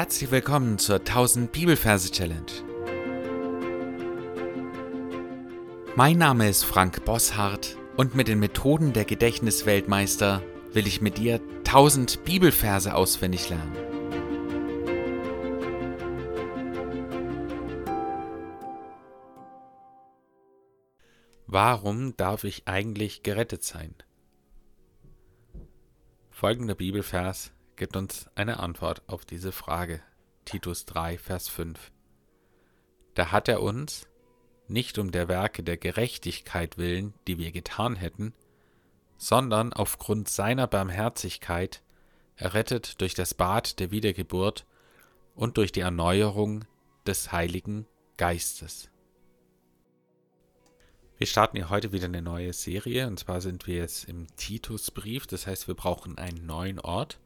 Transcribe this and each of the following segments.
Herzlich willkommen zur 1000 Bibelverse Challenge. Mein Name ist Frank Bosshardt und mit den Methoden der Gedächtnisweltmeister will ich mit dir 1000 Bibelverse auswendig lernen. Warum darf ich eigentlich gerettet sein? Folgender Bibelvers gibt uns eine Antwort auf diese Frage. Titus 3, Vers 5. Da hat er uns, nicht um der Werke der Gerechtigkeit willen, die wir getan hätten, sondern aufgrund seiner Barmherzigkeit errettet durch das Bad der Wiedergeburt und durch die Erneuerung des Heiligen Geistes. Wir starten hier heute wieder eine neue Serie und zwar sind wir jetzt im Titusbrief, das heißt wir brauchen einen neuen Ort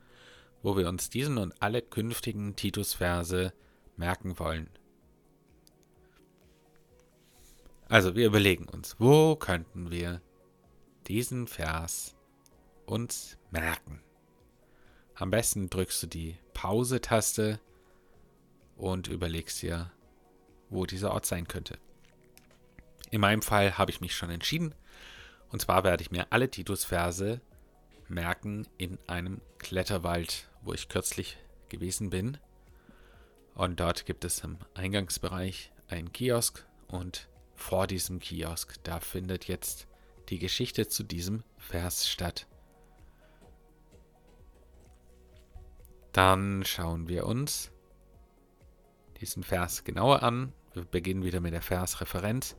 wo wir uns diesen und alle künftigen Titus-Verse merken wollen. Also wir überlegen uns, wo könnten wir diesen Vers uns merken? Am besten drückst du die Pause-Taste und überlegst dir, wo dieser Ort sein könnte. In meinem Fall habe ich mich schon entschieden. Und zwar werde ich mir alle Titus-Verse merken in einem Kletterwald, wo ich kürzlich gewesen bin. Und dort gibt es im Eingangsbereich einen Kiosk und vor diesem Kiosk, da findet jetzt die Geschichte zu diesem Vers statt. Dann schauen wir uns diesen Vers genauer an. Wir beginnen wieder mit der Versreferenz.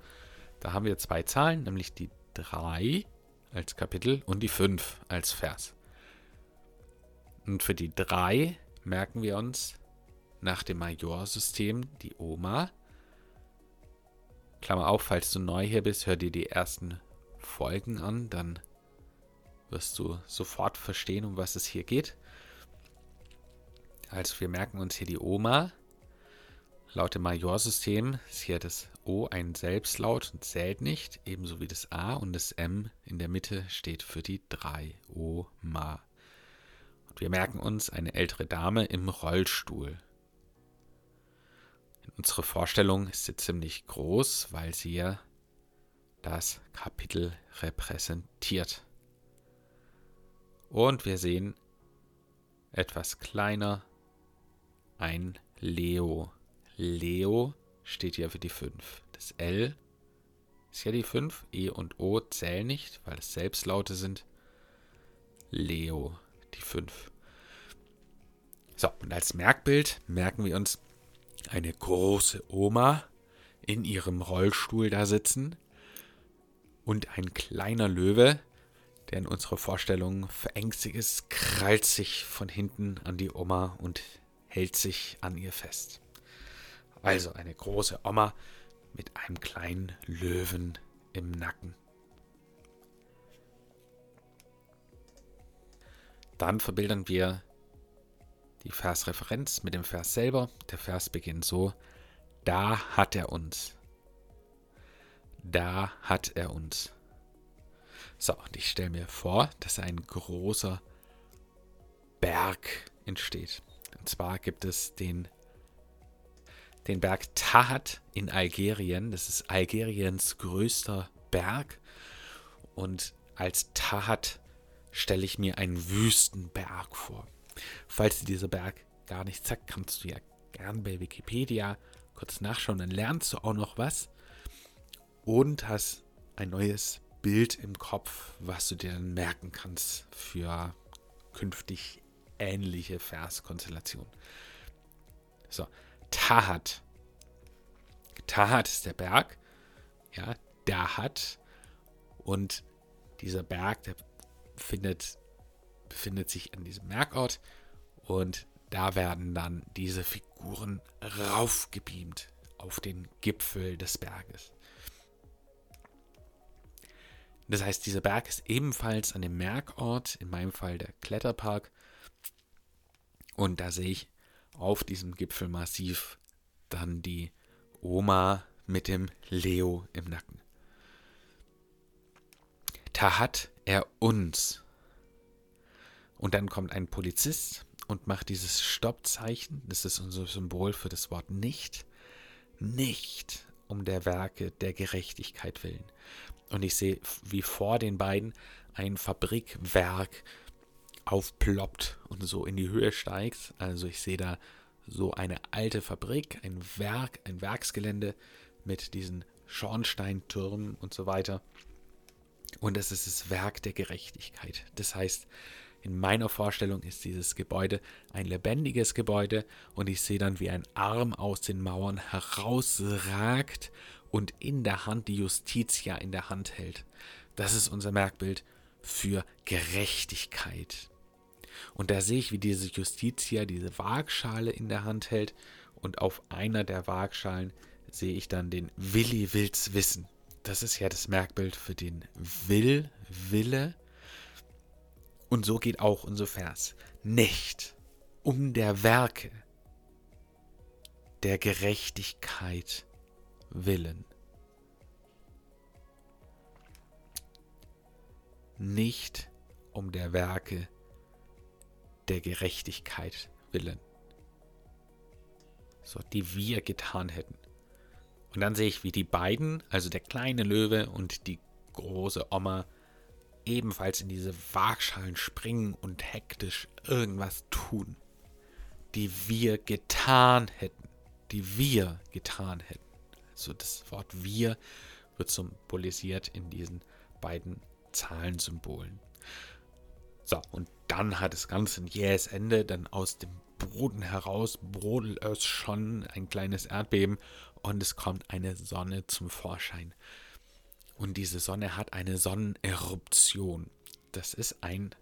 Da haben wir zwei Zahlen, nämlich die 3 als Kapitel und die 5 als Vers. Und für die 3 merken wir uns nach dem Majorsystem die Oma. Klammer auf, falls du neu hier bist, hör dir die ersten Folgen an, dann wirst du sofort verstehen, um was es hier geht. Also wir merken uns hier die Oma. Laut dem Majorsystem ist hier das O ein Selbstlaut und zählt nicht, ebenso wie das A und das M in der Mitte steht für die 3. Oma. Und wir merken uns eine ältere Dame im Rollstuhl. In unserer Vorstellung ist sie ziemlich groß, weil sie ja das Kapitel repräsentiert. Und wir sehen etwas kleiner ein Leo. Leo steht ja für die 5. Das L ist ja die 5. E und O zählen nicht, weil es Selbstlaute sind. Leo, die 5. So, und als Merkbild merken wir uns eine große Oma in ihrem Rollstuhl da sitzen und ein kleiner Löwe, der in unserer Vorstellung verängstigt ist, krallt sich von hinten an die Oma und hält sich an ihr fest. Also eine große Oma mit einem kleinen Löwen im Nacken. Dann verbildern wir die Versreferenz mit dem Vers selber. Der Vers beginnt so: Da hat er uns. Da hat er uns. So, und ich stelle mir vor, dass ein großer Berg entsteht. Und zwar gibt es den den Berg Tahat in Algerien. Das ist Algeriens größter Berg. Und als Tahat stelle ich mir einen Wüstenberg vor. Falls dir dieser Berg gar nicht sagt, kannst du ja gern bei Wikipedia kurz nachschauen, dann lernst du auch noch was und hast ein neues Bild im Kopf, was du dir dann merken kannst für künftig ähnliche Verskonstellationen. So, Tahat. Tahat ist der Berg. Ja, Dahat. Und dieser Berg, der findet, befindet sich an diesem Merkort. Und da werden dann diese Figuren raufgebeamt auf den Gipfel des Berges. Das heißt, dieser Berg ist ebenfalls an dem Merkort, in meinem Fall der Kletterpark. Und da sehe ich auf diesem Gipfelmassiv dann die Oma mit dem Leo im Nacken. Da hat er uns. Und dann kommt ein Polizist und mache dieses Stoppzeichen. Das ist unser Symbol für das Wort nicht. Nicht um der Werke der Gerechtigkeit willen. Und ich sehe, wie vor den beiden ein Fabrikwerk aufploppt und so in die Höhe steigt. Also ich sehe da so eine alte Fabrik, ein Werk, ein Werksgelände mit diesen Schornsteintürmen und so weiter. Und es ist das Werk der Gerechtigkeit. Das heißt, in meiner Vorstellung ist dieses Gebäude ein lebendiges Gebäude und ich sehe dann, wie ein Arm aus den Mauern herausragt und in der Hand die Justitia in der Hand hält. Das ist unser Merkbild für Gerechtigkeit. Und da sehe ich, wie diese Justitia diese Waagschale in der Hand hält und auf einer der Waagschalen sehe ich dann den Willi will's wissen. Das ist ja das Merkbild für den Will, Wille und so geht auch unser Vers. Nicht um der Werke der Gerechtigkeit willen. Nicht um der Werke der Gerechtigkeit willen. So, die wir getan hätten. Und dann sehe ich, wie die beiden, also der kleine Löwe und die große Oma, ebenfalls in diese Waagschalen springen und hektisch irgendwas tun, die wir getan hätten, die wir getan hätten. Also das Wort wir wird symbolisiert in diesen beiden Zahlensymbolen. So, und dann hat das Ganze ein jähes Ende, dann aus dem Boden heraus brodelt es schon ein kleines Erdbeben und es kommt eine Sonne zum Vorschein. Und diese Sonne hat eine Sonneneruption. Das ist ein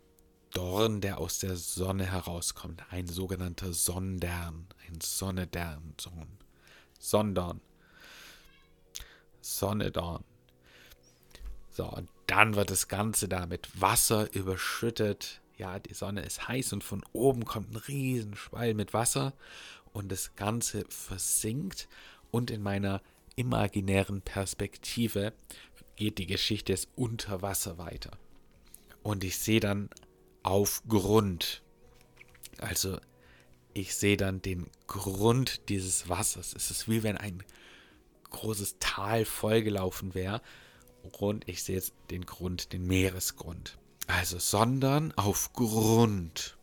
Dorn, der aus der Sonne herauskommt. Ein sogenannter Sondern. Ein Sonnedern. Sondern. Sonnedorn. So, und dann wird das Ganze da mit Wasser überschüttet. Ja, die Sonne ist heiß und von oben kommt ein Riesenschwall mit Wasser und das Ganze versinkt. Und in meiner imaginären Perspektive geht die Geschichte des Unterwasser weiter. Und ich sehe dann auf Grund. Also ich sehe dann den Grund dieses Wassers. Es ist wie wenn ein großes Tal vollgelaufen wäre. Und ich sehe jetzt den Grund, den Meeresgrund. Also, sondern auf Grund.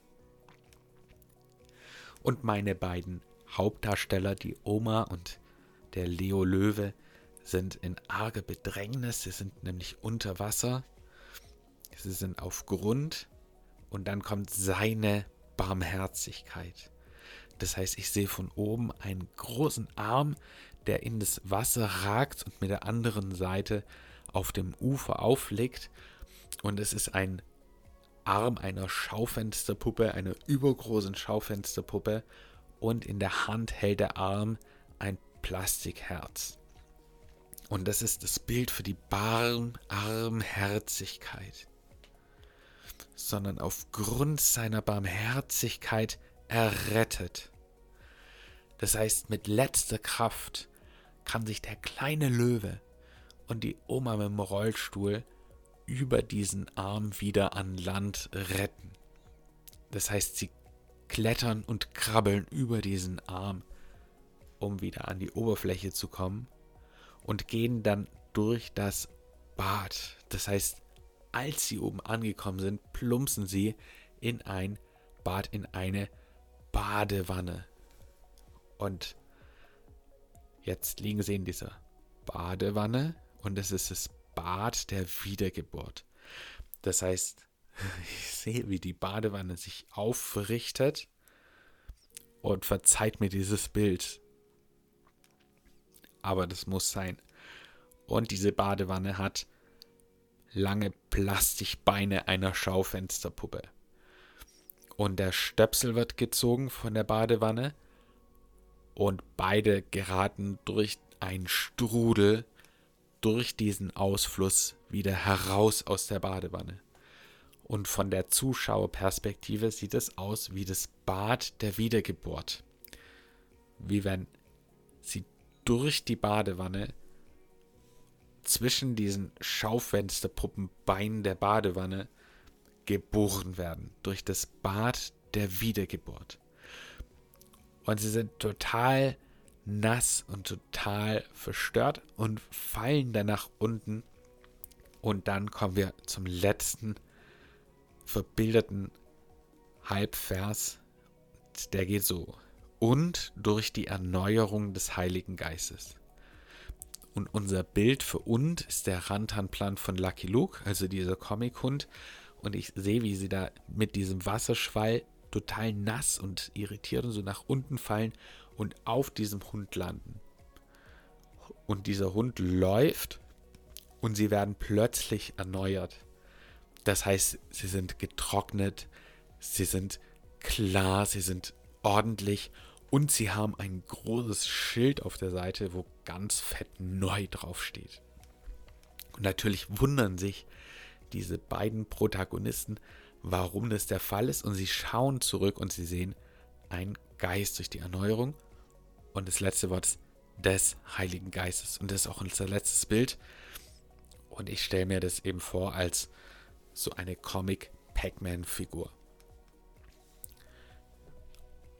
Und meine beiden Hauptdarsteller, die Oma und der Leo Löwe, sind in arge Bedrängnis, sie sind nämlich unter Wasser, sie sind auf Grund und dann kommt seine Barmherzigkeit. Das heißt, ich sehe von oben einen großen Arm, der in das Wasser ragt und mit der anderen Seite auf dem Ufer aufliegt. Und es ist ein Arm einer Schaufensterpuppe, einer übergroßen Schaufensterpuppe. Und in der Hand hält der Arm ein Plastikherz. Und das ist das Bild für die Barmherzigkeit. Sondern aufgrund seiner Barmherzigkeit errettet. Das heißt, mit letzter Kraft kann sich der kleine Löwe und die Oma mit dem Rollstuhl über diesen Arm wieder an Land retten. Das heißt, sie klettern und krabbeln über diesen Arm, um wieder an die Oberfläche zu kommen und gehen dann durch das Bad. Das heißt, als sie oben angekommen sind, plumpsen sie in ein Bad, in eine Badewanne. Und jetzt liegen sie in dieser Badewanne und es ist das Bad der Wiedergeburt. Das heißt, ich sehe, wie die Badewanne sich aufrichtet und verzeiht mir dieses Bild aber das muss sein. Und diese Badewanne hat lange Plastikbeine einer Schaufensterpuppe. Und der Stöpsel wird gezogen von der Badewanne und beide geraten durch einen Strudel durch diesen Ausfluss wieder heraus aus der Badewanne. Und von der Zuschauerperspektive sieht es aus wie das Bad der Wiedergeburt. Wie wenn sie durch die Badewanne zwischen diesen Schaufensterpuppenbeinen der Badewanne geboren werden. Durch das Bad der Wiedergeburt. Und sie sind total nass und total verstört und fallen dann nach unten. Und dann kommen wir zum letzten verbilderten Halbvers. Der geht so. Und durch die Erneuerung des Heiligen Geistes. Und unser Bild für und ist der Rantanplan von Lucky Luke, also dieser Comic-Hund. Und ich sehe, wie sie da mit diesem Wasserschwall total nass und irritiert und so nach unten fallen und auf diesem Hund landen. Und dieser Hund läuft und sie werden plötzlich erneuert. Das heißt, sie sind getrocknet, sie sind klar, sie sind ordentlich und sie haben ein großes Schild auf der Seite, wo ganz fett neu draufsteht. Und natürlich wundern sich diese beiden Protagonisten, warum das der Fall ist. Und sie schauen zurück und sie sehen ein Geist durch die Erneuerung. Und das letzte Wort ist des Heiligen Geistes. Und das ist auch unser letztes Bild. Und ich stelle mir das eben vor als so eine Comic-Pac-Man-Figur.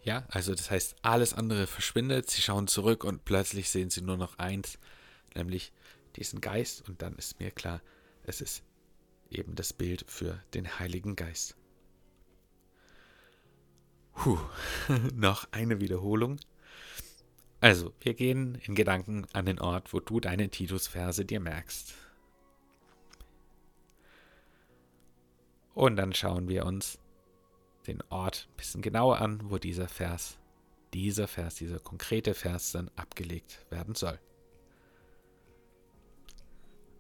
Ja, also das heißt, alles andere verschwindet. Sie schauen zurück und plötzlich sehen sie nur noch eins, nämlich diesen Geist. Und dann ist mir klar, es ist eben das Bild für den Heiligen Geist. Puh, noch eine Wiederholung. Also, wir gehen in Gedanken an den Ort, wo du deine Titus-Verse dir merkst. Und dann schauen wir uns den Ort ein bisschen genauer an, wo dieser Vers, dieser Vers, dieser konkrete Vers dann abgelegt werden soll.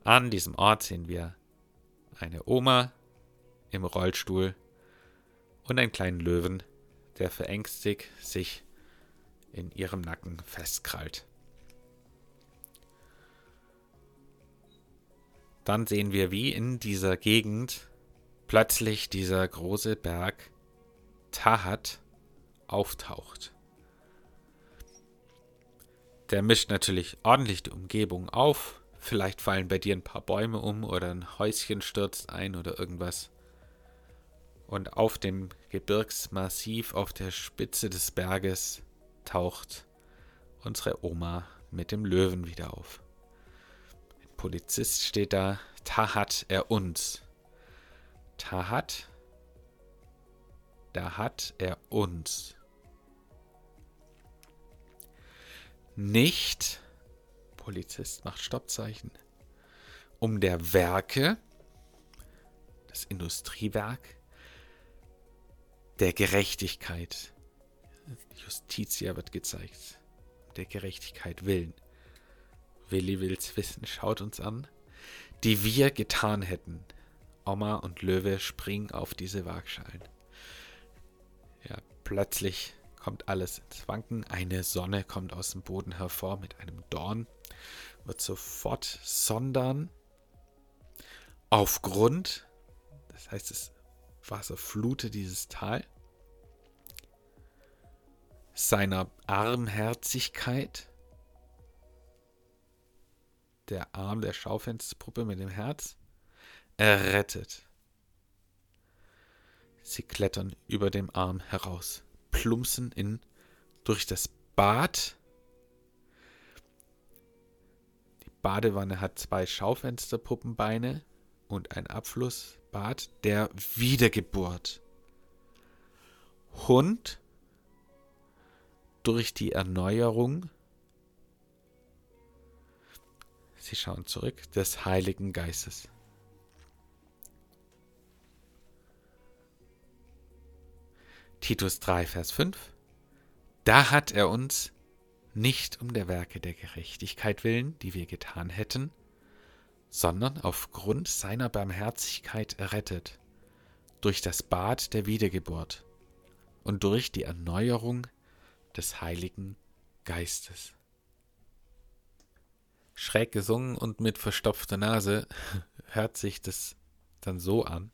An diesem Ort sehen wir eine Oma im Rollstuhl und einen kleinen Löwen, der verängstigt sich in ihrem Nacken festkrallt. Dann sehen wir, wie in dieser Gegend plötzlich dieser große Berg Tahat auftaucht. Der mischt natürlich ordentlich die Umgebung auf Vielleicht fallen bei dir ein paar Bäume um oder ein Häuschen stürzt ein oder irgendwas. Und auf dem Gebirgsmassiv auf der Spitze des Berges taucht unsere Oma mit dem Löwen wieder auf. Ein Polizist steht da, Tahat er uns. Tahat, da hat er uns. Nicht Polizist macht Stoppzeichen. Um der Werke, das Industriewerk, der Gerechtigkeit. Justitia wird gezeigt. Der Gerechtigkeit willen. Willi will's wissen, schaut uns an. Die wir getan hätten. Oma und Löwe springen auf diese Waagschalen. Ja, plötzlich kommt alles ins Wanken. Eine Sonne kommt aus dem Boden hervor mit einem Dorn wird sofort sondern aufgrund, das heißt, das Wasser flutet dieses Tal, seiner Armherzigkeit, der Arm der Schaufensterpuppe mit dem Herz, errettet. Sie klettern über dem Arm heraus, plumpsen in durch das Bad Badewanne hat zwei Schaufensterpuppenbeine und ein Abflussbad der Wiedergeburt. Hund durch die Erneuerung, Sie schauen zurück, des Heiligen Geistes. Titus 3, Vers 5. Da hat er uns nicht um der Werke der Gerechtigkeit willen, die wir getan hätten, sondern aufgrund seiner Barmherzigkeit errettet, durch das Bad der Wiedergeburt und durch die Erneuerung des Heiligen Geistes. Schräg gesungen und mit verstopfter Nase hört sich das dann so an,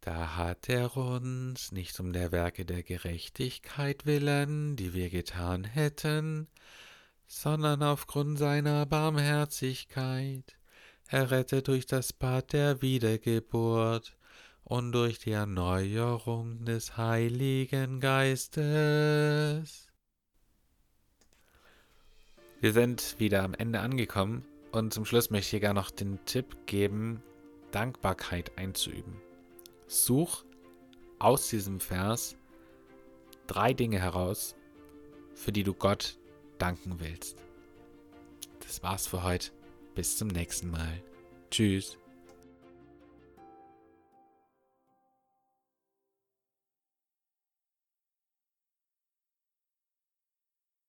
da hat er uns nicht um der Werke der Gerechtigkeit willen, die wir getan hätten, sondern aufgrund seiner Barmherzigkeit. Errettet durch das Bad der Wiedergeburt und durch die Erneuerung des Heiligen Geistes. Wir sind wieder am Ende angekommen und zum Schluss möchte ich gar noch den Tipp geben, Dankbarkeit einzuüben. Such aus diesem Vers drei Dinge heraus, für die du Gott danken willst. Das war's für heute. Bis zum nächsten Mal. Tschüss.